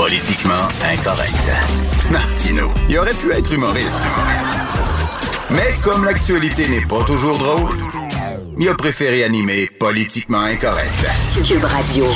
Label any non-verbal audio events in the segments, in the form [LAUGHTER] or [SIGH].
Politiquement incorrect. Martino, il aurait pu être humoriste. Mais comme l'actualité n'est pas toujours drôle, il a préféré animer Politiquement incorrect. Cube Radio.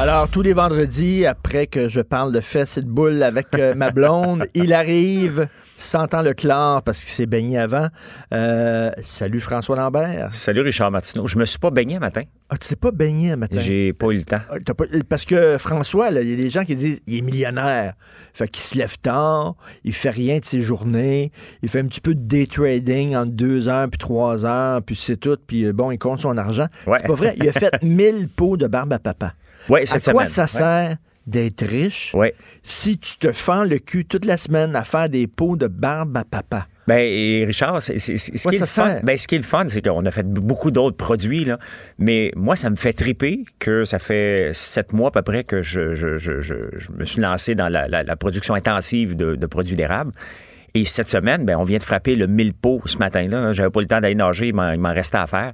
Alors, tous les vendredis, après que je parle de fesses et de boules avec euh, ma blonde, il arrive, sentant le chlore parce qu'il s'est baigné avant. Euh, salut François Lambert. Salut Richard Martineau. Je me suis pas baigné un matin. Ah, tu t'es pas baigné un matin? J'ai pas eu le temps. Ah, pas- parce que François, il y a des gens qui disent il est millionnaire. Fait qu'il se lève tard, il fait rien de ses journées, il fait un petit peu de day trading entre deux heures puis trois heures, puis c'est tout, puis euh, bon, il compte son argent. Ouais. C'est pas vrai. Il a fait [LAUGHS] 1000 pots de barbe à papa. Oui, À quoi semaine. ça Ouais. D'être riche Ouais. si tu te fends le cul toute la semaine à faire des pots de barbe à papa? Ben, et Richard, c'est, c'est- c'est- ce, Ouais, qui est fun, ben, ce qui est le fun, c'est qu'on a fait beaucoup d'autres produits, là. Mais moi, ça me fait triper que ça fait sept mois à peu près que je, je, je, je, je me suis lancé dans la, la- la production intensive de, de produits d'érable. Et cette semaine, ben, on vient de frapper le 1000 pots ce matin-là. J'avais pas le temps d'aller nager, il m'en, il m'en restait à faire.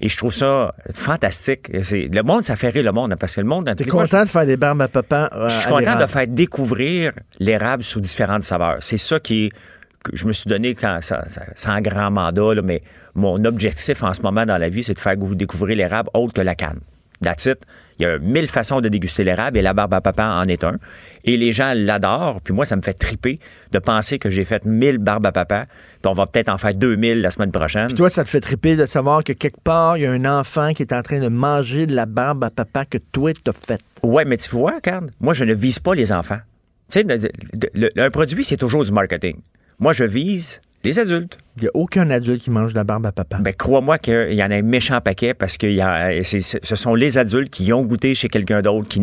Et je trouve ça fantastique. Le monde, ça fait rire le monde, hein, parce que le monde... T'es fois, content de faire des barbes à papa? euh, je suis content de faire découvrir l'érable sous différentes saveurs. C'est ça qui est que je me suis donné quand sans grand mandat, là, mais mon objectif en ce moment dans la vie, c'est de faire vous découvrir l'érable autre que la canne. That's it. Il y a mille façons de déguster l'érable et la barbe à papa en est un. Et les gens l'adorent. Puis moi, ça me fait triper de penser que j'ai fait 1000 barbes à papa. Puis on va peut-être en faire 2000 la semaine prochaine. Puis toi, ça te fait triper de savoir que quelque part, il y a un enfant qui est en train de manger de la barbe à papa que toi, t'as faite. Ouais, mais tu vois, regarde, moi, je ne vise pas les enfants. Tu sais, un produit, c'est toujours du marketing. Moi, je vise les adultes. Il n'y a aucun adulte qui mange de la barbe à papa. Ben, crois-moi qu'il y en a un méchant paquet parce que y a- ce sont les adultes qui ont goûté chez quelqu'un d'autre, qui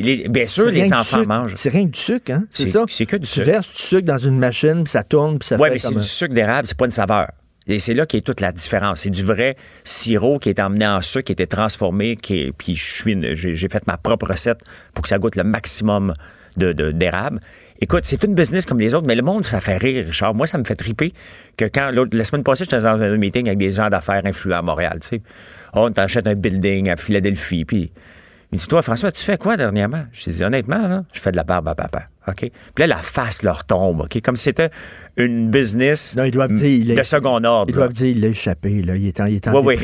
les- bien sûr, les enfants mangent. C'est rien que du sucre, hein? C'est ça? c'est que du tu sucre. verses du sucre dans une machine, puis ça tourne, puis ça Oui, fait mais c'est du sucre d'érable, c'est pas une saveur. Et c'est là qu'est toute la différence. C'est du vrai sirop qui est emmené en sucre, qui a été transformé, qui est- puis j'ai fait ma propre recette pour que ça goûte le maximum de- de- d'érable. Écoute, c'est une business comme les autres, mais le monde, ça fait rire, Richard. Moi, ça me fait triper que quand, l'autre- la semaine passée, j'étais dans un meeting avec des gens d'affaires influents à Montréal, tu sais. Oh, on t'achète un building à Philadelphie, puis il dit, toi, François, tu fais quoi dernièrement? Je dis, honnêtement, là, je fais de la barbe à papa. OK? Puis là, la face leur tombe, OK? Comme si c'était une business Non, ils doivent dire, il de second ordre. Ils doivent dire, il l'a échappé, là. Il est en, il est en Oui.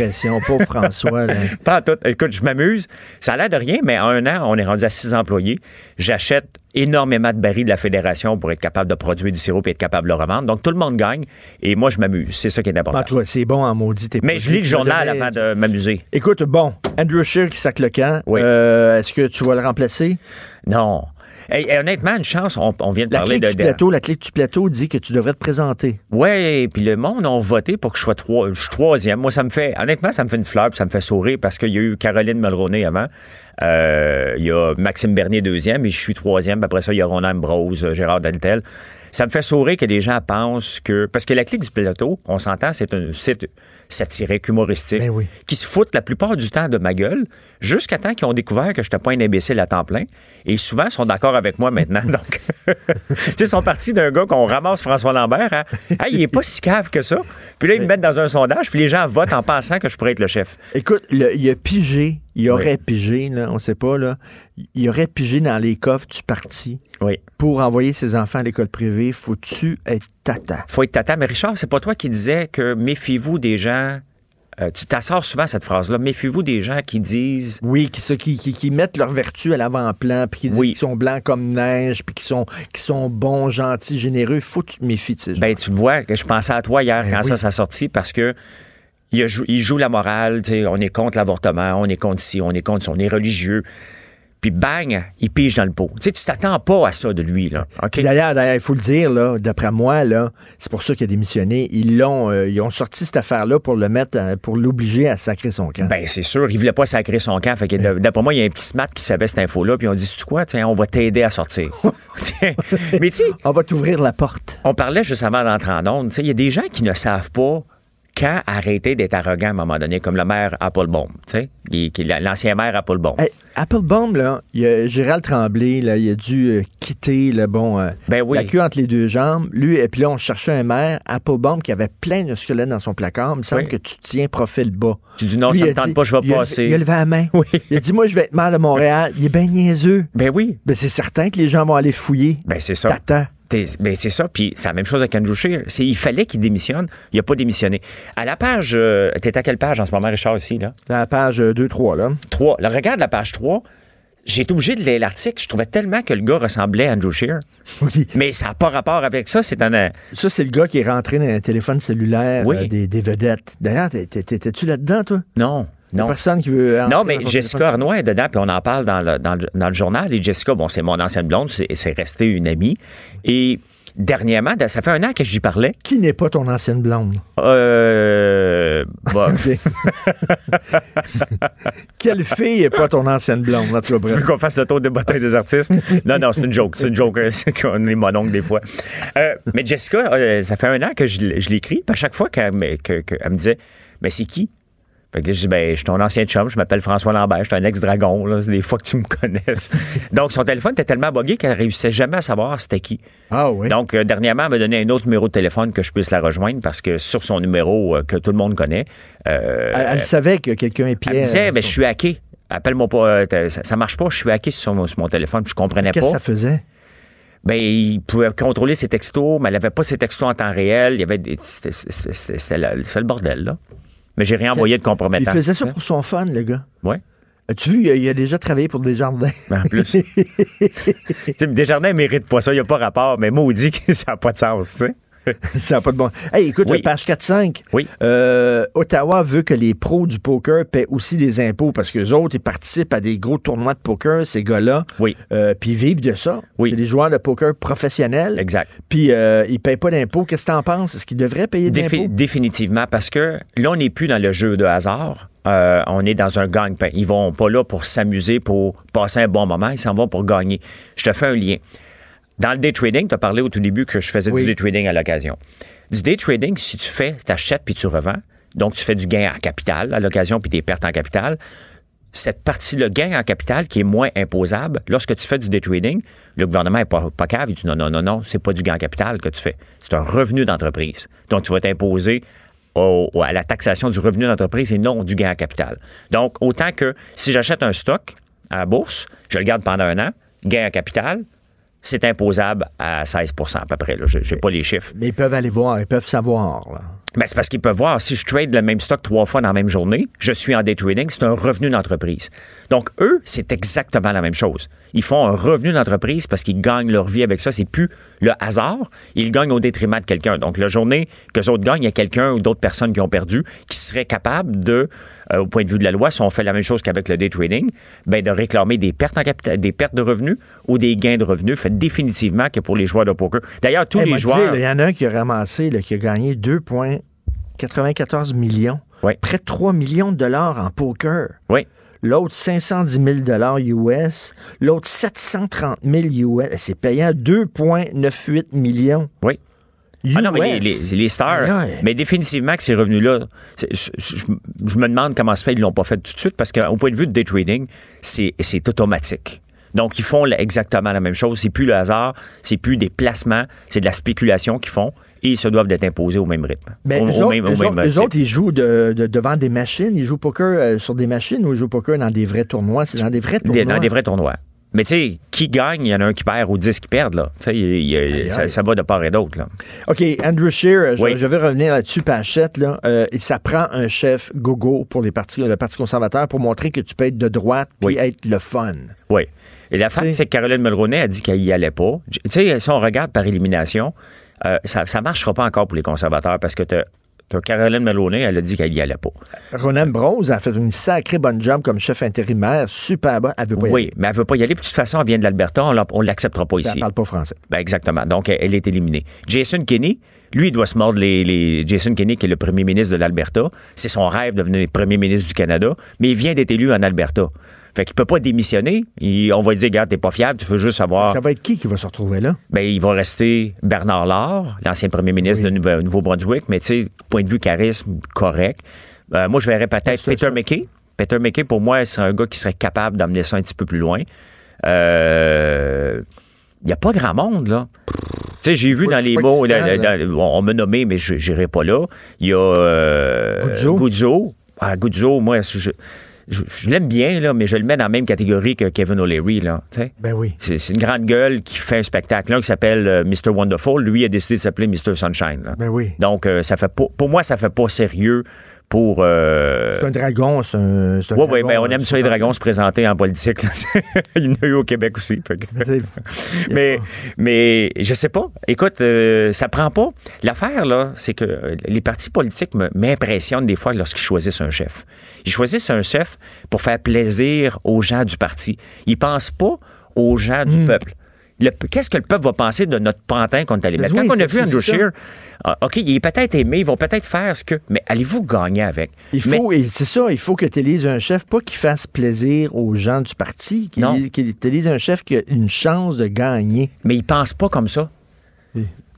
Pauvre [LAUGHS] François, là. Pas en tout. Écoute, je m'amuse. Ça a l'air de rien, mais en un an, on est rendu à six employés. J'achète énormément de barils de la fédération pour être capable de produire du sirop et être capable de le revendre. Donc, tout le monde gagne et moi, je m'amuse. C'est ça qui est important. Cas, c'est bon en maudit. tes mais je lis le journal avant de m'amuser. Écoute, bon, Andrew Scheer qui sac le camp. Oui. Euh, Est-ce que tu vas le remplacer? Non. Hey, honnêtement, une chance, on, on vient de La parler clique de... du plateau, la clique du plateau dit que tu devrais te présenter. Ouais, puis le monde a voté pour que je sois trois, je suis troisième. Moi, ça me fait, honnêtement, ça me fait une fleur, puis ça me fait sourire parce qu'il y a eu Caroline Mulroney avant. Euh, il y a Maxime Bernier deuxième et je suis troisième. Puis après ça, il y a Ronan Ambrose, euh, Gérard Deltel. Ça me fait sourire que les gens pensent que parce que la clique du plateau, on s'entend, c'est un site satirique, humoristique, Ben oui. qui se foutent la plupart du temps de ma gueule, jusqu'à temps qu'ils ont découvert que je n'étais pas un imbécile à temps plein. Et souvent, ils sont d'accord avec moi maintenant. [LAUGHS] Donc, tu sais, ils sont partis d'un gars qu'on ramasse François Lambert. Hein? [LAUGHS] Ah, il est pas si cave que ça. Puis là, ils me mettent dans un sondage, puis les gens votent en pensant que je pourrais être le chef. Écoute, le- il a pigé, il aurait pigé, là, on sait pas, là, il aurait pigé dans les coffres du parti Oui. pour envoyer ses enfants à l'école privée. Faut-tu être tata? Faut être tata. Mais Richard, c'est pas toi qui disais que méfiez-vous des gens. euh, tu t'assors souvent cette phrase-là. Méfiez-vous des gens qui disent Oui, qui, qui, qui, qui mettent leur vertu à l'avant-plan, puis qui disent Oui. qu'ils sont blancs comme neige, puis qu'ils sont, qu'ils sont bons, gentils, généreux. Faut que tu te méfies de ces gens. Ben, tu le vois, que je pensais à toi hier Ben quand oui. ça s'est sorti parce que il, a jou- il joue la morale, on est contre l'avortement, on est contre ci, on est contre ça, on est religieux. Puis bang, il pige dans le pot. Tu sais, tu t'attends pas à ça de lui, là. OK? Puis d'ailleurs, il faut le dire, là, d'après moi, là, c'est pour ça qu'il a démissionné. Ils l'ont, euh, ils ont sorti cette affaire-là pour le mettre, euh, pour l'obliger à sacrer son camp. Ben, c'est sûr, il voulait pas sacrer son camp. Fait que d- d'après moi, il y a un petit smart qui savait cette info-là, puis on dit, tu quoi, tiens, on va t'aider à sortir. [LAUGHS] Mais tu sais, On va t'ouvrir la porte. on parlait juste avant d'entrer en onde, tu sais, il y a des gens qui ne savent pas quand arrêter d'être arrogant à un moment donné, comme le maire Applebaum, tu sais, qui, qui- l'ancien maire Applebaum. Hey, Applebaum, là, il y a Gérald Tremblay, là, il a dû euh, quitter le bon euh, Ben oui. la queue entre les deux jambes. Lui, et puis là, on cherchait un maire, Applebaum, qui avait plein de squelettes dans son placard. Il me semble Oui. que tu tiens profil bas. Tu dis non, Lui, ça me tente dit- pas, je vais il a- passer. Il a levé la main. [LAUGHS] Oui. Il a dit, moi, je vais être maire de Montréal. Il est bien niaiseux. Ben oui, Ben, c'est certain que les gens vont aller fouiller. ben c'est ça. Tata. Ben c'est ça, puis c'est la même chose avec Andrew Scheer. Il fallait qu'il démissionne, il a pas démissionné. À la page, euh, t'es à quelle page en ce moment, Richard, ici, là? La page 2-3, là. 3. Le regarde la page 3. J'ai été obligé de lire l'article. Je trouvais tellement que le gars ressemblait à Andrew Scheer. Oui. Mais ça n'a pas rapport avec ça. C'est un. euh, Ça, c'est le gars qui est rentré dans un téléphone cellulaire Oui. euh, des, des vedettes. D'ailleurs, t'étais-tu là-dedans, toi? Non. Non. personne qui veut. Non, mais Jessica. Arnois est dedans, puis on en parle dans le, dans le, dans le journal. Et Jessica, bon, c'est mon ancienne blonde, c'est, resté une amie. Et dernièrement, ça fait un an que j'y parlais. Qui n'est pas ton ancienne blonde? Euh. bah. [LAUGHS] [LAUGHS] Quelle fille n'est pas ton ancienne blonde? Cas, Tu veux qu'on fasse le tour des bottins des artistes? [LAUGHS] Non, non, c'est une joke. C'est une joke. euh, C'est qu'on est mononcle des fois. Euh, mais Jessica, euh, ça fait un an que je, je l'écris. À chaque fois qu'elle me, que- que- elle me disait, mais c'est qui? Fait que là, je dis, ben, je suis ton ancien chum, je m'appelle François Lambert, je suis un ex-dragon, là, c'est des fois que tu me connaisses. [LAUGHS] Donc, son téléphone était tellement buggé qu'elle réussissait jamais à savoir c'était qui. Ah oui. Donc, euh, dernièrement, elle m'a donné un autre numéro de téléphone que je puisse la rejoindre parce que sur son numéro euh, que tout le monde connaît, euh, elle, elle savait que quelqu'un est elle me disait, ben, je suis hacké. Appelle-moi pas, ça, ça marche pas, je suis hacké sur mon, sur mon téléphone, puis je comprenais Qu'est-ce que pas. ça faisait? Ben, il pouvait contrôler ses textos, mais elle avait pas ses textos en temps réel. Il y avait des- c'était, c'était- c'était- c'était le, c'était le bordel, là. Mais j'ai rien envoyé de Il compromettant. faisait ça pour son fun, le gars. Ouais. As-tu vu, il a, il a déjà travaillé pour des jardins. En plus. [LAUGHS] Desjardins mérite pas ça, il n'y a pas rapport, mais maudit que ça n'a pas de sens, tu sais. [LAUGHS] ça n'a pas de bon. Hey, écoute, Oui. page 4-5. Oui. Euh, Ottawa veut que les pros du poker paient aussi des impôts parce que autres, ils participent à des gros tournois de poker, ces gars-là. Oui. Euh, puis ils vivent de ça. Oui. C'est des joueurs de poker professionnels. Exact. Puis euh, ils payent pas d'impôts. Qu'est-ce que t'en penses? Est-ce qu'ils devraient payer Défi- d'impôts? définitivement, parce que là, on n'est plus dans le jeu de hasard. Euh, on est dans un gagne-pain. Ils vont pas là pour s'amuser, pour passer un bon moment. Ils s'en vont pour gagner. Je te fais un lien. Dans le day trading, tu as parlé au tout début que je faisais Oui. du day trading à l'occasion. Du day trading, si tu fais, tu achètes puis tu revends, donc tu fais du gain en capital à l'occasion puis des pertes en capital, cette partie, le gain en capital qui est moins imposable, lorsque tu fais du day trading, le gouvernement n'est pas, pas cave, il dit non, non, non, non, c'est pas du gain en capital que tu fais. C'est un revenu d'entreprise. Donc, tu vas t'imposer au- à la taxation du revenu d'entreprise et non du gain en capital. Donc, autant que si j'achète un stock à la bourse, je le garde pendant un an, gain en capital, c'est imposable à 16 à peu près. Je n'ai pas les chiffres. Mais ils peuvent aller voir, ils peuvent savoir. là. Ben, c'est parce qu'ils peuvent voir, si je trade le même stock trois fois dans la même journée, je suis en day trading, c'est un revenu d'entreprise. Donc, eux, c'est exactement la même chose. Ils font un revenu d'entreprise parce qu'ils gagnent leur vie avec ça. C'est plus le hasard. Ils gagnent au détriment de quelqu'un. Donc, la journée que les autres gagnent, il y a quelqu'un ou d'autres personnes qui ont perdu qui seraient capables de, euh, au point de vue de la loi, si on fait la même chose qu'avec le day trading, ben, de réclamer des pertes en capital, des pertes de revenus ou des gains de revenus. Fait définitivement que pour les joueurs de poker. D'ailleurs, tous Hey, les joueurs. Il y en a un qui a ramassé, là, qui a gagné 2,94 millions. Oui. Près de 3 millions de dollars en poker. oui. L'autre, 510 000 dollars US. L'autre, 730 000 US. C'est payant 2,98 millions. Oui. US. Ah non, mais les, les- les stars, mais définitivement que ces revenus-là, je, je- je me demande comment se fait, ils l'ont pas fait tout de suite, parce qu'au point de vue de day trading, c'est automatique. Donc, ils font exactement la même chose. C'est plus le hasard, c'est plus des placements, c'est de la spéculation qu'ils font ils se doivent d'être imposés au même rythme. Mais au, eux, au même, au eux même autres- eux type. autres, ils jouent de- de- devant des machines. Ils jouent poker euh, sur des machines ou ils jouent poker dans des vrais tournois. C'est dans des vrais tournois. Dans des vrais tournois. Mais tu sais, qui gagne, il y en a un qui perd ou 10 qui perdent, là. Il- il- ça, ça va de part et d'autre. OK, Andrew Scheer, euh, je, Oui. je vais revenir là-dessus, Pachette. Là. Euh, ça prend un chef gogo pour les partis, le Parti conservateur pour montrer que tu peux être de droite puis Oui. être le fun. Oui. Et la c'est que Caroline Mulroney a dit qu'elle y allait pas. Tu sais, si on regarde par élimination, euh, ça ne marchera pas encore pour les conservateurs parce que tu as Caroline Mulroney, elle a dit qu'elle y allait pas. Ronan Brose a fait une sacrée bonne job comme chef intérimaire, super bon. Elle veut pas y Oui, aller. mais elle veut pas y aller. De toute façon, elle vient de l'Alberta, on on l'acceptera pas Elle ici. parle pas français. Ben, exactement. Donc, elle, elle est éliminée. Jason Kenney, lui, il doit se mordre les, les- Jason Kenney, qui est le premier ministre de l'Alberta. C'est son rêve de devenir premier ministre du Canada, mais il vient d'être élu en Alberta. Fait qu'il peut pas démissionner. Il- on va lui dire, regarde, t'es pas fiable, tu veux juste savoir. Ça va être qui qui va se retrouver là? Ben, il va rester Bernard Lard, l'ancien premier ministre Oui. de Nouveau- Nouveau-Brunswick, mais tu sais, point de vue charisme, correct. Euh, moi, je verrais peut-être Peter ça. McKay. Peter McKay, pour moi, c'est un gars qui serait capable d'amener ça un petit peu plus loin. Euh, Il n'y a pas grand monde, là. Tu sais, j'ai vu dans les mots, là, dans- on, m'a nommé, mais je n'irai pas là. Il y a euh. Guzzo. Ah, Guzzo, moi, je, je- l'aime bien, là, mais je le mets dans la même catégorie que Kevin O'Leary, là. Ben oui. C'est c'est une grande gueule qui fait un spectacle. L'un qui s'appelle euh, Mr. Wonderful, lui a décidé de s'appeler Mr. Sunshine. là. Ben oui. Donc, euh, ça fait pas, pour moi, ça fait pas sérieux pour. euh, C'est un dragon, c'est un. ouais, dragon, mais on aime ça, les dragons se présenter en politique. [LAUGHS] Il y en a eu au Québec aussi. que- [LAUGHS] mais, mais je sais pas. Écoute, euh, ça prend pas. L'affaire, là, c'est que euh, les partis politiques m'impressionnent des fois lorsqu'ils choisissent un chef. Ils choisissent un chef pour faire plaisir aux gens du parti. Ils pensent pas aux gens du Hmm. peuple. Qu'est-ce que le peuple va penser de notre pantin qu'on est allé mettre? Oui, Quand on a vu Andrew. Scheer, ah, OK, il est peut-être aimé, ils vont peut-être faire ce que... Mais allez-vous gagner avec? Il faut, c'est ça, il faut que tu élises un chef, pas qui fasse plaisir aux gens du parti, qu'il Non. élise- qu'il un chef qui a une chance de gagner. mais ils pensent pas comme ça.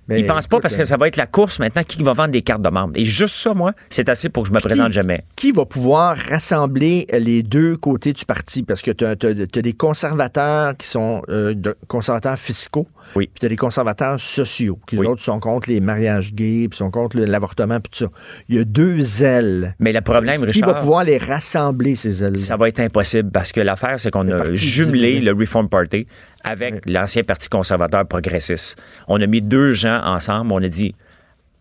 Mais Ils pensent pas parce que ça va être la course maintenant qui va vendre des cartes de membres. Et juste ça, moi, c'est assez pour que je me présente jamais. Qui va pouvoir rassembler les deux côtés du parti? Parce que tu as, des conservateurs qui sont euh, de- conservateurs fiscaux, Oui. puis tu as des conservateurs sociaux, qui Oui. autres sont contre les mariages gays, puis sont contre l'avortement, puis tout ça. Il y a deux ailes. Mais le problème, Qui va Richard, pouvoir les rassembler, ces ailes ça va être impossible parce que l'affaire, c'est qu'on a jumelé le Reform Party avec l'ancien Parti conservateur progressiste. On a mis deux gens ensemble, on a dit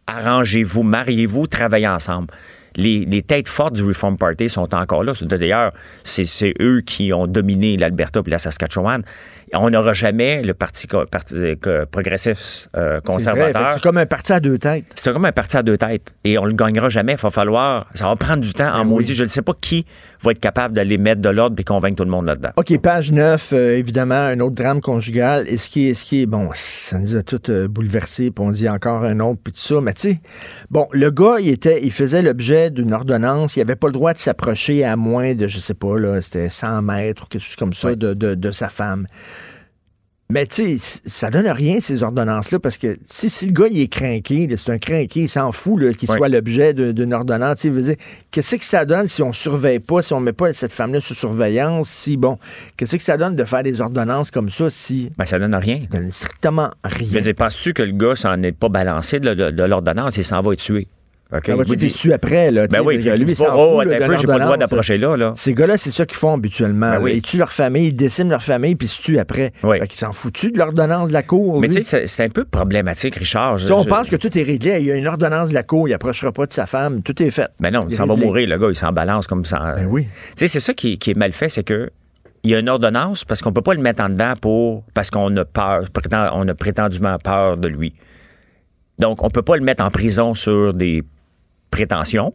arrangez-vous, mariez-vous, travaillez ensemble. Les, les têtes fortes du Reform Party sont encore là. D'ailleurs, c'est eux qui ont dominé l'Alberta et la Saskatchewan. On n'aura jamais le Parti, euh, progressif euh, conservateur. C'est comme un parti à deux têtes. C'est comme un parti à deux têtes. Et on le gagnera jamais. Il va falloir. Ça va prendre du temps en Ben maudit. Je ne sais pas qui va être capable d'aller mettre de l'ordre et convaincre tout le monde là-dedans. OK, page 9, euh, évidemment, un autre drame conjugal. Et ce qui est, ce qui est bon, ça nous a tout euh, bouleversé, puis on dit encore un autre, puis tout ça. Mais tu sais, bon, le gars, il était, il faisait l'objet d'une ordonnance. Il avait pas le droit de s'approcher à moins de, je sais pas, là, c'était 100 mètres ou quelque chose comme ça Oui. de, de, de sa femme. Mais tu sais, ça donne rien, ces ordonnances-là, parce que si, le gars, il est craqué, c'est un craqué, il s'en fout là, qu'il Oui. soit l'objet d'une ordonnance. Sais, veut dire, qu'est-ce que ça donne si on surveille pas, si on met pas cette femme-là sous surveillance, si, bon, qu'est-ce que ça donne de faire des ordonnances comme ça si Ben, ça donne rien. ça donne strictement rien? Je veux dire, penses-tu que le gars s'en est pas balancé de, de- de l'ordonnance et s'en va être tué? OK? Ça va Il vous dit- déçu après, là. tu ben oui, lui, pas, oh, fout, là, peu, j'ai pas le droit d'approcher là, là. Ces gars-là, c'est ça qu'ils font habituellement. Ben oui. Ils tuent leur famille, ils déciment leur famille, puis ils se tuent après. Oui. Fait qu'ils s'en foutent de l'ordonnance de la cour. Mais tu sais, c'est- un peu problématique, Richard. Je- Tu sais, on pense que tout est réglé. Il y a une ordonnance de la cour, il approchera pas de sa femme, tout est fait. Ben non, il s'en va mourir, le gars, il s'en balance comme ça. Ben oui. Tu sais, c'est ça qui, qui est mal fait, c'est que il y a une ordonnance parce qu'on peut pas le mettre en dedans pour parce qu'on a peur, prétend- on a prétendument peur de lui. Donc, on peut pas le mettre en prison sur des prétentions.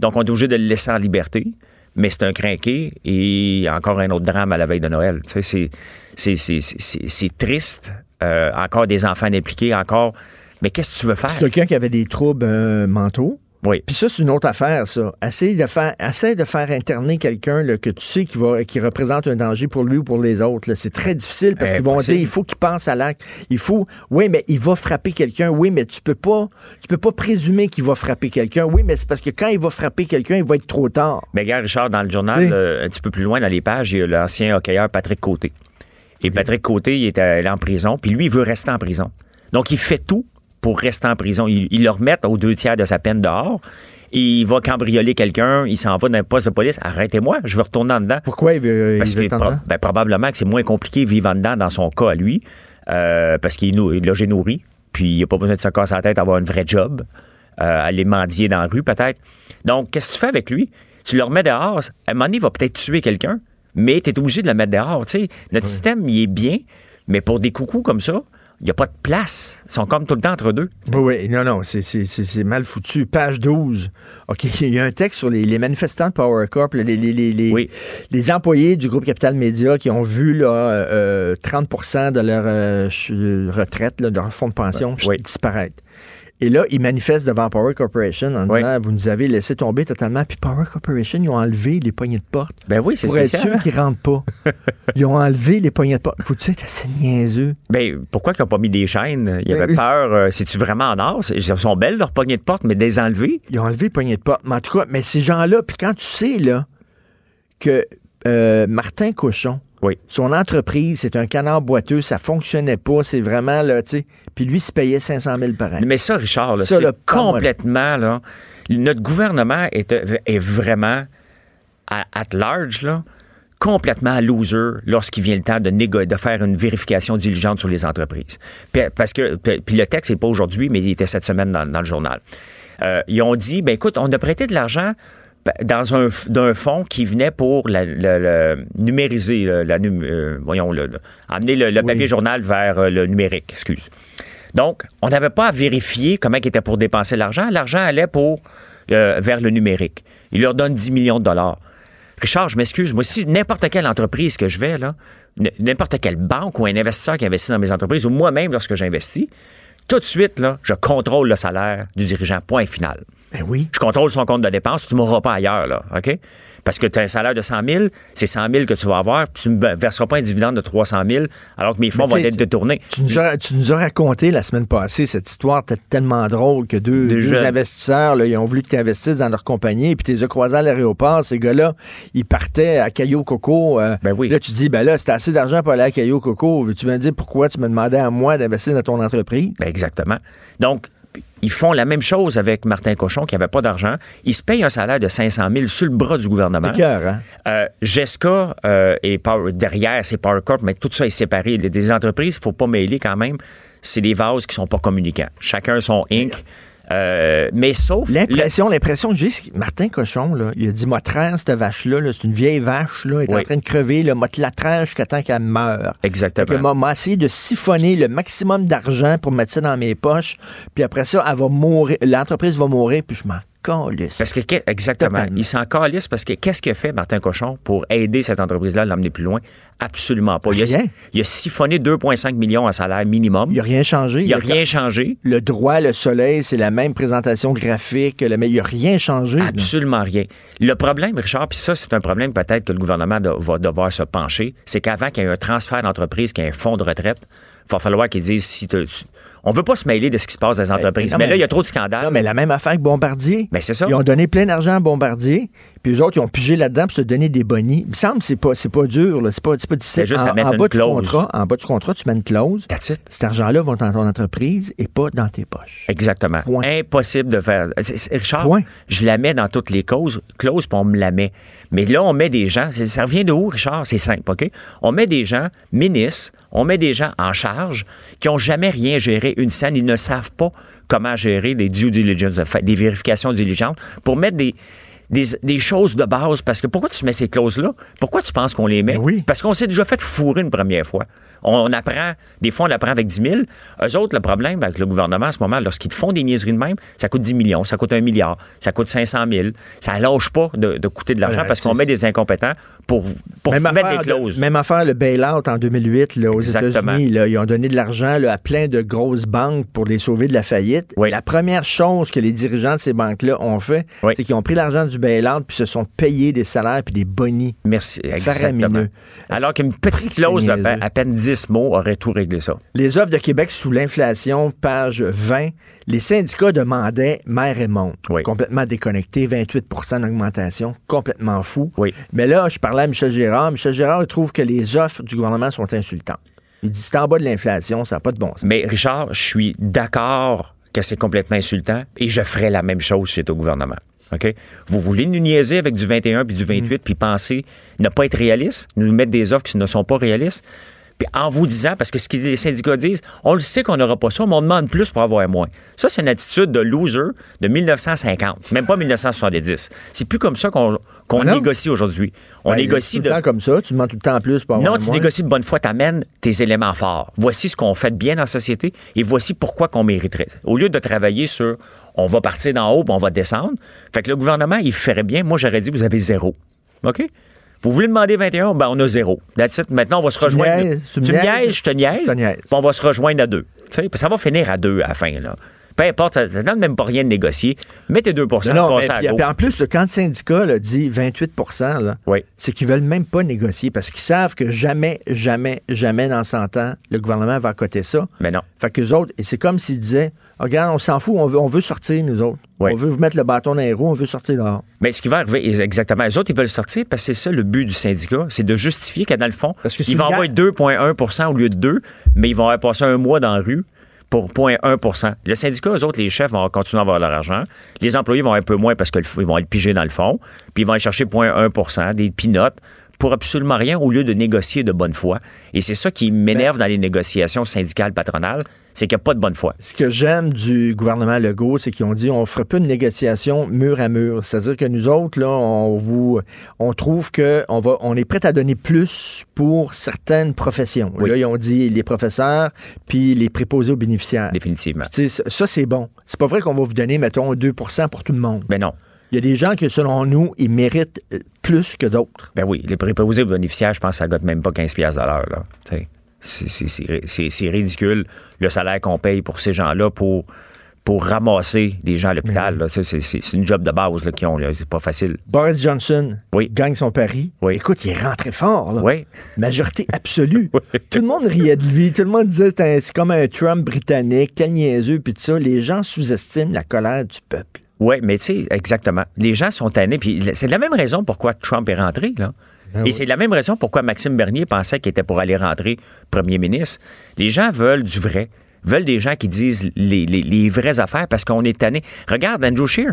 Donc, on est obligé de le laisser en liberté. Mais c'est un crinqué et encore un autre drame à la veille de Noël. Tu sais, c'est- c'est- c'est- c'est c'est- c'est triste. Euh, encore des enfants impliqués, encore. Mais qu'est-ce que tu veux faire? C'est quelqu'un qui avait des troubles euh, mentaux. Oui. Puis ça, c'est une autre affaire, ça. Essaye de faire, essaye de faire interner quelqu'un que tu sais qui, va, qui représente un danger pour lui ou pour les autres. C'est très difficile parce qu'ils vont dire il faut qu'il pense à l'acte. Il faut. Oui, mais il va frapper quelqu'un. Oui, mais tu peux pas. Tu peux pas présumer qu'il va frapper quelqu'un. Oui, mais c'est parce que quand il va frapper quelqu'un, il va être trop tard. Mais gars, Richard, dans le journal, Oui. euh, un petit peu plus loin dans les pages, il y a l'ancien hockeyeur Patrick Côté. Et Patrick Côté, il est allé en prison, puis lui, il veut rester en prison. Donc, il fait tout pour rester en prison. Il, il le remet aux deux tiers de sa peine dehors. Et il va cambrioler quelqu'un, il s'en va dans un poste de police. Arrêtez-moi, je veux retourner en dedans. Pourquoi il veut, Parce il veut que pro- ben, probablement que c'est moins compliqué vivre en dedans dans son cas à lui, euh, parce qu'il est logé nourri, puis il n'a pas besoin de se casser la tête, avoir un vrai job, euh, aller mendier dans la rue peut-être. Donc, qu'est-ce que tu fais avec lui? Tu le remets dehors, à un moment donné, il va peut-être tuer quelqu'un, mais tu es obligé de le mettre dehors. Tu sais, notre système, il est bien, mais pour des coucous comme ça, il n'y a pas de place. Ils sont comme tout le temps entre deux. Oui, oui, non, non, c'est- c'est c'est- c'est mal foutu. Page 12. OK, [LAUGHS] il y a un texte sur les, les manifestants de Power Corp, les, les, les, les, Oui. les employés du groupe Capital Média qui ont vu là, euh, 30% de leur euh, retraite, là, de leur fonds de pension Oui. disparaître. Et là, ils manifestent devant Power Corporation en Oui. disant Vous nous avez laissé tomber totalement. Puis Power Corporation, ils ont enlevé les poignées de porte. Ben oui, c'est Pour être spécial. sûr qu'ils rentrent pas. [LAUGHS] Ils ont enlevé les poignées de porte. Faut-tu être assez niaiseux? Ben, pourquoi qu'ils n'ont pas mis des chaînes? Il y Ben avait oui. peur. euh, C'est-tu vraiment en or? Elles sont belles, leurs poignées de porte, mais enlever? Ils ont enlevé les poignées de porte. Mais en tout cas, mais ces gens-là, puis quand tu sais, là, que euh, Martin Cochon, Oui. son entreprise, c'est un canard boiteux, ça fonctionnait pas, c'est vraiment, là, tu sais. Puis lui, il se payait 500 000 par année. Mais ça, Richard, là, Ça, c'est là, complètement, là, notre gouvernement est, est vraiment, à, at large, là, complètement loser lorsqu'il vient le temps de, négo- de faire une vérification diligente sur les entreprises. Puis, parce que, puis puis le texte n'est pas aujourd'hui, mais il était cette semaine dans, dans le journal. Euh, ils ont dit, ben écoute, on a prêté de l'argent dans un d'un fonds qui venait pour la, numériser, la, euh, voyons, le, le- amener le, le papier journal vers euh, le numérique, excuse. Donc, on n'avait pas à vérifier comment il était pour dépenser l'argent. L'argent allait pour euh, vers le numérique. Il leur donne 10 millions de dollars. Richard, je m'excuse, moi, si n'importe quelle entreprise que je vais, là, n'importe quelle banque ou un investisseur qui investit dans mes entreprises, ou moi-même lorsque j'investis, tout de suite, là, je contrôle le salaire du dirigeant. Point final. Ben oui. Je contrôle son compte de dépenses, tu ne m'auras pas ailleurs, là, OK? Parce que tu as un salaire de 100 000, c'est 100 000 que tu vas avoir, puis tu ne me verseras pas un dividende de 300 000, alors que mes fonds vont être détournés. Tu nous, as, tu nous as raconté la semaine passée cette histoire tellement drôle que deux, deux investisseurs, là, ils ont voulu que tu investisses dans leur compagnie, puis tu les as croisés à l'aéroport. Ces gars-là, ils partaient à Caillou Coco. euh, Ben oui. Là, tu dis, ben là, c'était assez d'argent pour aller à Caillou Coco. Tu me dire pourquoi tu me demandais à moi d'investir dans ton entreprise? Ben, exactement. Donc, ils font la même chose avec Martin Cochon, qui n'avait pas d'argent. Il se paye un salaire de 500 000 sur le bras du gouvernement. Cœur, hein? Euh, Jessica euh, et Power- derrière, c'est Power Corp, mais tout ça est séparé. Des entreprises, il ne faut pas mêler quand même. C'est des vases qui sont pas communicants. Chacun son Inc. Euh, mais sauf. L'impression, l'impression que j'ai, Martin Cochon, là, il a dit, m'a traire cette vache-là, là, c'est une vieille vache, là, elle est en train de crever, là, m'a te la traire jusqu'à temps qu'elle meure. le- Exactement. M'a essayé de siphonner le maximum d'argent pour mettre ça dans mes poches, puis après ça, elle va mourir, l'entreprise va mourir, puis je m'en calisse. Parce que, exactement. Totalement. Il s'en calisse parce que qu'est-ce qu'il a fait, Martin Cochon, pour aider cette entreprise-là à l'emmener plus loin? Absolument pas. Il a, Rien. il a siphonné 2,5 millions en salaire minimum. Il n'a rien changé. Il n'a rien changé. Le droit, le soleil, c'est la même présentation graphique, mais il n'a rien changé. là. Absolument rien. Le problème, Richard, puis ça, c'est un problème peut-être que le gouvernement de- va devoir se pencher, c'est qu'avant qu'il y ait un transfert d'entreprise, qu'il y ait un fonds de retraite, il va falloir qu'ils disent si tu- on veut pas se mêler de ce qui se passe dans les entreprises. non, mais, mais- là, il y a trop de scandales. Non, mais la même affaire que Bombardier. Ben, c'est ça. Ils ont donné plein d'argent à Bombardier, puis eux autres, ils ont pigé là-dedans pour se donner des bonnies. Il me semble que c'est pas, c'est pas dur, là. c'est pas, c'est pas difficile. C'est juste en, à mettre en une bas du clause. contrat, en bas du contrat, tu mets une clause. That's it. Cet argent-là va dans ton entreprise et pas dans tes poches. Exactement. Point. Impossible de faire. c'est- c'est- Richard, Point. je la mets dans toutes les causes, clauses, puis on me la met. Mais là, on met des gens. Ça revient de où, Richard? C'est simple, OK? On met des gens ministres, on met des gens en charge qui ont jamais rien géré une scène. Ils ne savent pas comment gérer des due diligence, des vérifications diligentes pour mettre des. Des, des choses de base, parce que pourquoi tu mets ces clauses-là? Pourquoi tu penses qu'on les met? Ben oui. Parce qu'on s'est déjà fait fourrer une première fois. On, on apprend, des fois, on apprend avec 10 000. Eux autres, le problème avec le gouvernement en ce moment, lorsqu'ils font des niaiseries de même, ça coûte 10 millions, ça coûte 1 milliard, ça coûte 500 000. Ça lâche pas de, de coûter de l'argent Ouais, parce qu'on met des incompétents pour, pour Même mettre affaire, des clauses. même affaire, le bail-out en 2008 là, aux. États-Unis. Ils ont donné de l'argent à plein de grosses banques pour les sauver de la faillite. Oui. La première chose que les dirigeants de ces banques-là ont fait, Oui. c'est qu'ils ont pris l'argent du bail-out puis se sont payés des salaires puis des bonnies. Merci. Exactement. Faramineux. Alors qu'une petite clause de à peine 10 mots aurait tout réglé ça. Les offres de Québec sous l'inflation, page 20. Les syndicats demandaient mère et monde. Oui. Complètement déconnecté, 28% d'augmentation, complètement fou. Oui. Mais là, je parlais à Michel Gérard. Michel Gérard il trouve que les offres du gouvernement sont insultantes. Il dit c'est en bas de l'inflation, ça n'a pas de bon sens. Mais Richard, je suis d'accord que c'est complètement insultant et je ferais la même chose chez au gouvernement. OK? Vous voulez nous niaiser avec du 21 puis du 28 puis penser ne pas être réaliste, nous mettre des offres qui ne sont pas réalistes? Puis en vous disant, parce que ce que les syndicats disent, on le sait qu'on n'aura pas ça, mais on demande plus pour avoir moins. Ça, c'est une attitude de loser de 1950, même pas 1970. C'est plus comme ça qu'on Ah négocie aujourd'hui. On Ben, négocie tout de... le temps comme ça, tu demandes tout le temps plus pour avoir Non, tu moins. négocies de bonne foi, t'amènes tes éléments forts. Voici ce qu'on fait de bien dans la société et voici pourquoi qu'on mériterait. Au lieu de travailler sur on va partir d'en haut puis on va descendre, fait que le gouvernement, il ferait bien. Moi, j'aurais dit, vous avez zéro. OK? Vous voulez demander 21, ben on a zéro. That's it. Maintenant, on va se rejoindre. niaises, tu me tu me niaises, je te niaise. je te niaise. puis on va se rejoindre à deux. Tu sais, puis ça va finir à deux à la fin. Là. Peu importe, ça ne donne même pas rien de négocier. Mettez 2 Non, non, mais à puis- en plus, quand le syndicat là, dit 28 là, Oui. c'est qu'ils veulent même pas négocier parce qu'ils savent que jamais, jamais, jamais dans 100 ans, le gouvernement va accoter ça. Mais non. Fait qu'eux autres, et c'est comme s'ils disaient Regarde, on s'en fout, on veut, on veut sortir, nous autres. Oui. On veut vous mettre le bâton dans les roues, on veut sortir dehors. Mais ce qui va arriver, exactement, les autres, ils veulent sortir parce que c'est ça le but du syndicat, c'est de justifier que dans le fond, Parce que c'est ils vont avoir 2,1% au lieu de 2, mais ils vont avoir passé un mois dans la rue pour 0,1% Le syndicat, eux autres, les chefs vont continuer à avoir leur argent. Les employés vont un peu moins parce qu'ils vont être pigés dans le fond, puis ils vont aller chercher 0,1% des pinottes pour absolument rien au lieu de négocier de bonne foi. Et c'est ça qui m'énerve dans les négociations syndicales patronales, c'est qu'il n'y a pas de bonne foi. Ce que j'aime du gouvernement Legault, c'est qu'ils ont dit on ferait pas une négociation mur à mur. C'est-à-dire que nous autres, là, on vous on trouve que on va on est prêt à donner plus pour certaines professions. Oui. Là, ils ont dit les professeurs puis les préposés aux bénéficiaires. Définitivement. Ça, c'est bon. C'est pas vrai qu'on va vous donner, mettons, 2% pour tout le monde. Ben non. Il y a des gens qui, selon nous, ils méritent euh, plus que d'autres. Ben oui, les préposés aux bénéficiaires, je pense que ça gotte même pas 15 pièces l'heure. sais, C'est c'est- c'est ri- c'est- c'est ridicule le salaire qu'on paye pour ces gens-là pour, pour ramasser les gens à l'hôpital. C'est c'est- c'est une job de base qu'ils ont. C'est pas facile. Boris Johnson Oui. gagne son pari. Oui. Écoute, il est rentré fort. Là. Oui. Majorité absolue. [LAUGHS] Tout le monde riait de lui. Tout le monde disait c'est comme un Trump britannique, quel niaiseux, puis tout ça. Les gens sous-estiment la colère du peuple. Oui, mais tu sais, exactement. Les gens sont tannés. Puis c'est la même raison pourquoi Trump est rentré. Là. Et c'est la même raison pourquoi Maxime Bernier pensait qu'il était pour aller rentrer premier ministre. Les gens veulent du vrai. Veulent des gens qui disent les, les- les vraies affaires parce qu'on est tanné. Regarde Andrew Scheer.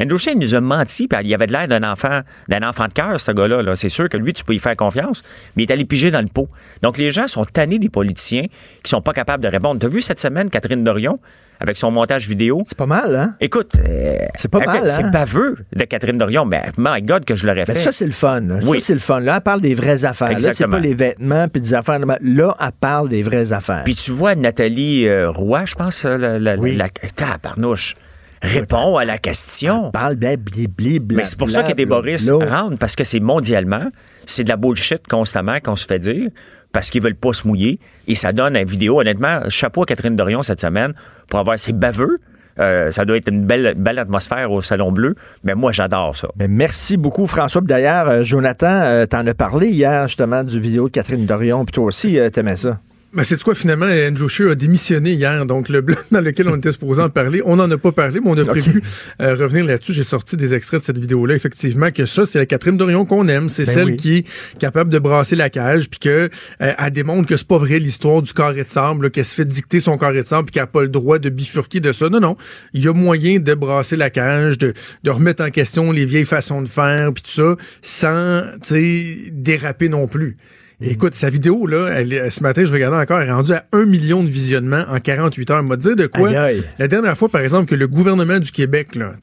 Andrew Scheer nous a menti, puis il avait de l'air d'un enfant, d'un enfant de cœur, ce gars-là. là. C'est sûr que lui, tu peux y faire confiance, mais il est allé piger dans le pot. Donc, les gens sont tannés des politiciens qui sont pas capables de répondre. T'as vu cette semaine Catherine Dorion, avec son montage vidéo? C'est pas mal, hein? Écoute, euh, C'est pas mal, hein? C'est baveux de Catherine Dorion, mais my God que je l'aurais fait. ça, c'est le fun. là. Oui. Ça, c'est le fun. Là, elle parle des vraies affaires. Là, c'est Exactement. pas les vêtements puis des affaires. Là, elle parle des vraies affaires. Puis tu vois Nathalie euh, Roy, je pense, euh, la, la, Oui. la, tabarnouche, répond à la question. Elle parle des blibli, Mais c'est pour ça que des Boris rentrent, parce que c'est mondialement, c'est de la bullshit constamment qu'on se fait dire, parce qu'ils veulent pas se mouiller. Et ça donne une vidéo, honnêtement, chapeau à Catherine Dorion cette semaine pour avoir ces baveux. Euh, ça doit être une belle, belle atmosphère au Salon Bleu, mais moi, j'adore ça. Ben, merci beaucoup, François. Puis D'ailleurs, euh, Jonathan, euh, t'en as parlé hier, justement, du vidéo de Catherine Dorion. Puis toi aussi, t'aimais ça. Ben, c'est quoi, finalement, Andrew Scheer a démissionné hier, donc le bloc dans lequel on était supposé en parler, on n'en a pas parlé, mais on a prévu euh, revenir là-dessus. J'ai sorti des extraits de cette vidéo-là, effectivement, que ça, c'est la Catherine Dorion qu'on aime. C'est Ben celle oui. qui est capable de brasser la cage, puis que euh, elle démontre que c'est pas vrai l'histoire du carré de sable, qu'elle se fait dicter son carré de sable, puis qu'elle n'a pas le droit de bifurquer de ça. Non, non. Il y a moyen de brasser la cage, de, de remettre en question les vieilles façons de faire, puis tout ça, sans, tu sais, déraper non plus. Et écoute, sa vidéo, là, elle, ce matin, je regardais encore, elle est rendue à un million de visionnements en 48 heures. M'a dire de quoi? Aïe, aïe. La dernière fois, par exemple, que le gouvernement du Québec, là,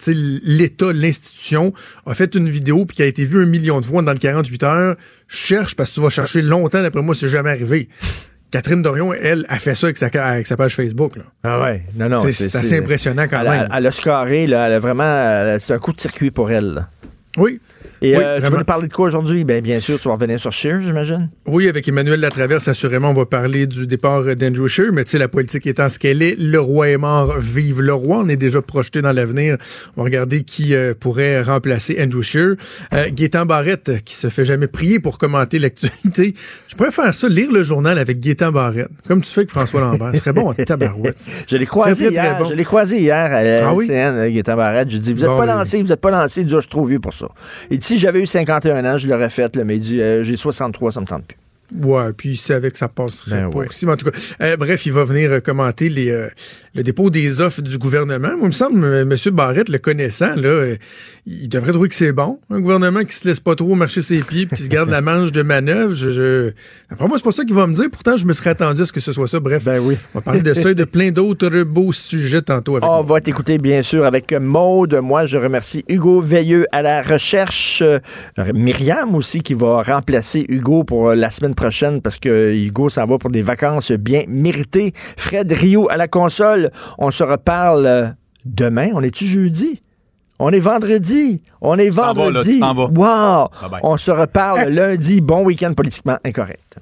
l'État, l'institution, a fait une vidéo puis qui a été vue un million de fois dans le 48 heures, cherche parce que tu vas chercher longtemps, d'après moi, c'est jamais arrivé. Catherine Dorion, elle, a fait ça avec sa, avec sa page Facebook. Là. Ah ouais. Non, non. C'est- assez impressionnant quand elle, même. a- Elle a scoré, là. Elle a vraiment. elle C'est un coup de circuit pour elle. là. Oui. Et Oui, euh, tu vas nous parler de quoi aujourd'hui? Ben, bien sûr, tu vas revenir sur Shear, j'imagine. Oui, avec Emmanuel Latraverse, assurément, on va parler du départ d'Andrew Scheer, mais tu sais, la politique étant ce qu'elle est, le roi est mort, vive le roi. On est déjà projeté dans l'avenir. On va regarder qui euh, pourrait remplacer Andrew Scheer. Euh, Gaétan Barrette, qui se fait jamais prier pour commenter l'actualité. Je pourrais faire ça, lire le journal avec Gaétan Barrette, comme tu fais avec François Lambert. Ce serait bon en tabarouette. [LAUGHS] Je l'ai croisé hier. bon. Je croisé hier à la Ah oui? Gaétan Barrette. Je lui ai dit, vous êtes Bon, pas oui. lancé, vous êtes pas lancé. Il dit, Ah, je suis trop vieux pour ça. Il dit, si j'avais eu 51 ans, je l'aurais fait. Là, mais euh, j'ai 63, ça me tente plus. Ouais, puis il savait que ça passerait Ben pas ouais. aussi. Mais en tout cas, euh, bref, il va venir euh, commenter les, euh, le dépôt des offres du gouvernement. Moi, il me semble, M. Barrette, le connaissant, là, euh, il devrait trouver que c'est bon. Un gouvernement qui se laisse pas trop marcher ses pieds puis qui se garde la [LAUGHS] manche de manœuvre. Je, je... Après moi, c'est pas ça qu'il va me dire. Pourtant, je me serais attendu à ce que ce soit ça. Bref, Ben oui. on va parler de ça et de [LAUGHS] plein d'autres beaux sujets tantôt avec On moi. va t'écouter, bien sûr, avec Maude. Moi, je remercie Hugo Veilleux à la recherche. Myriam aussi, qui va remplacer Hugo pour la semaine prochaine parce que Hugo s'en va pour des vacances bien méritées. Fred Rio à la console. On se reparle euh, demain. On est-tu jeudi? On est vendredi. On est là, vendredi. Wow! Bye bye. On se reparle [LAUGHS] lundi. Bon week-end politiquement incorrect.